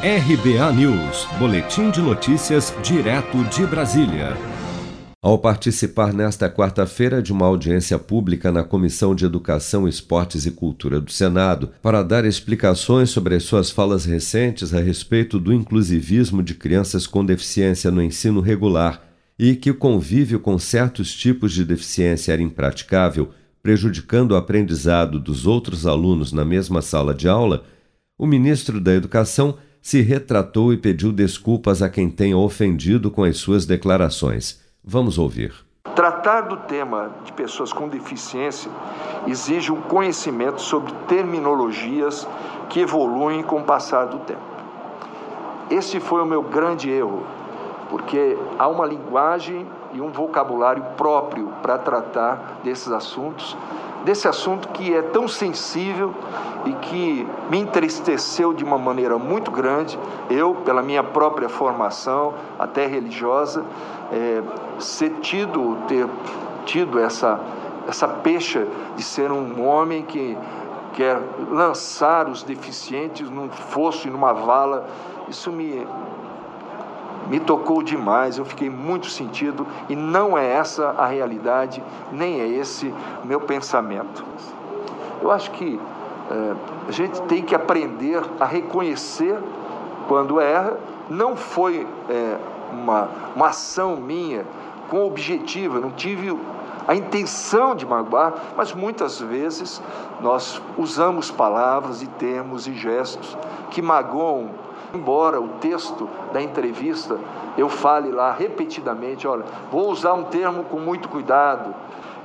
RBA News, Boletim de Notícias, direto de Brasília. Ao participar nesta quarta-feira de uma audiência pública na Comissão de Educação, Esportes e Cultura do Senado, para dar explicações sobre as suas falas recentes a respeito do inclusivismo de crianças com deficiência no ensino regular e que o convívio com certos tipos de deficiência era impraticável, prejudicando o aprendizado dos outros alunos na mesma sala de aula, o ministro da Educação se retratou e pediu desculpas a quem tenha ofendido com as suas declarações. Vamos ouvir. Tratar do tema de pessoas com deficiência exige um conhecimento sobre terminologias que evoluem com o passar do tempo. Esse foi o meu grande erro, porque há uma linguagem e um vocabulário próprio para tratar desses assuntos, desse assunto que é tão sensível e que me entristeceu de uma maneira muito grande, eu, pela minha própria formação, até religiosa, é, ser tido, ter tido essa, essa pecha de ser um homem que quer lançar os deficientes num fosso e numa vala, isso me, me tocou demais, eu fiquei muito sentido e não é essa a realidade, nem é esse meu pensamento. Eu acho que é, a gente tem que aprender a reconhecer quando erra. Não foi é, uma, uma ação minha com objetivo, eu não tive a intenção de magoar, mas muitas vezes nós usamos palavras e termos e gestos que magoam Embora o texto da entrevista eu fale lá repetidamente, olha, vou usar um termo com muito cuidado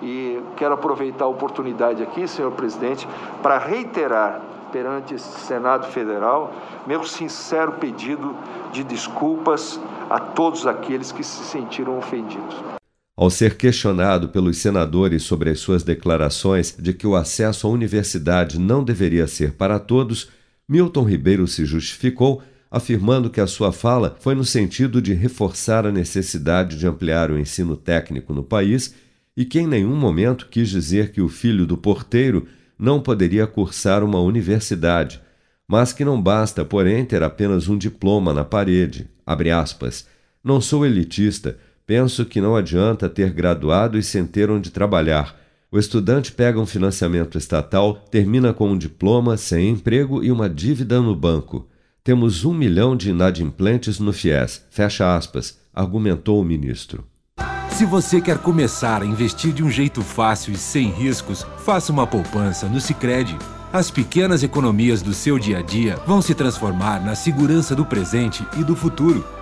e quero aproveitar a oportunidade aqui, senhor presidente, para reiterar perante esse Senado Federal meu sincero pedido de desculpas a todos aqueles que se sentiram ofendidos. Ao ser questionado pelos senadores sobre as suas declarações de que o acesso à universidade não deveria ser para todos, Milton Ribeiro se justificou afirmando que a sua fala foi no sentido de reforçar a necessidade de ampliar o ensino técnico no país e que em nenhum momento quis dizer que o filho do porteiro não poderia cursar uma universidade, mas que não basta, porém, ter apenas um diploma na parede. Não sou elitista, penso que não adianta ter graduado e sem ter onde trabalhar. O estudante pega um financiamento estatal, termina com um diploma, sem emprego e uma dívida no banco. Temos um milhão de inadimplentes no FIES, fecha aspas, argumentou o ministro. Se você quer começar a investir de um jeito fácil e sem riscos, faça uma poupança no Sicredi. As pequenas economias do seu dia a dia vão se transformar na segurança do presente e do futuro.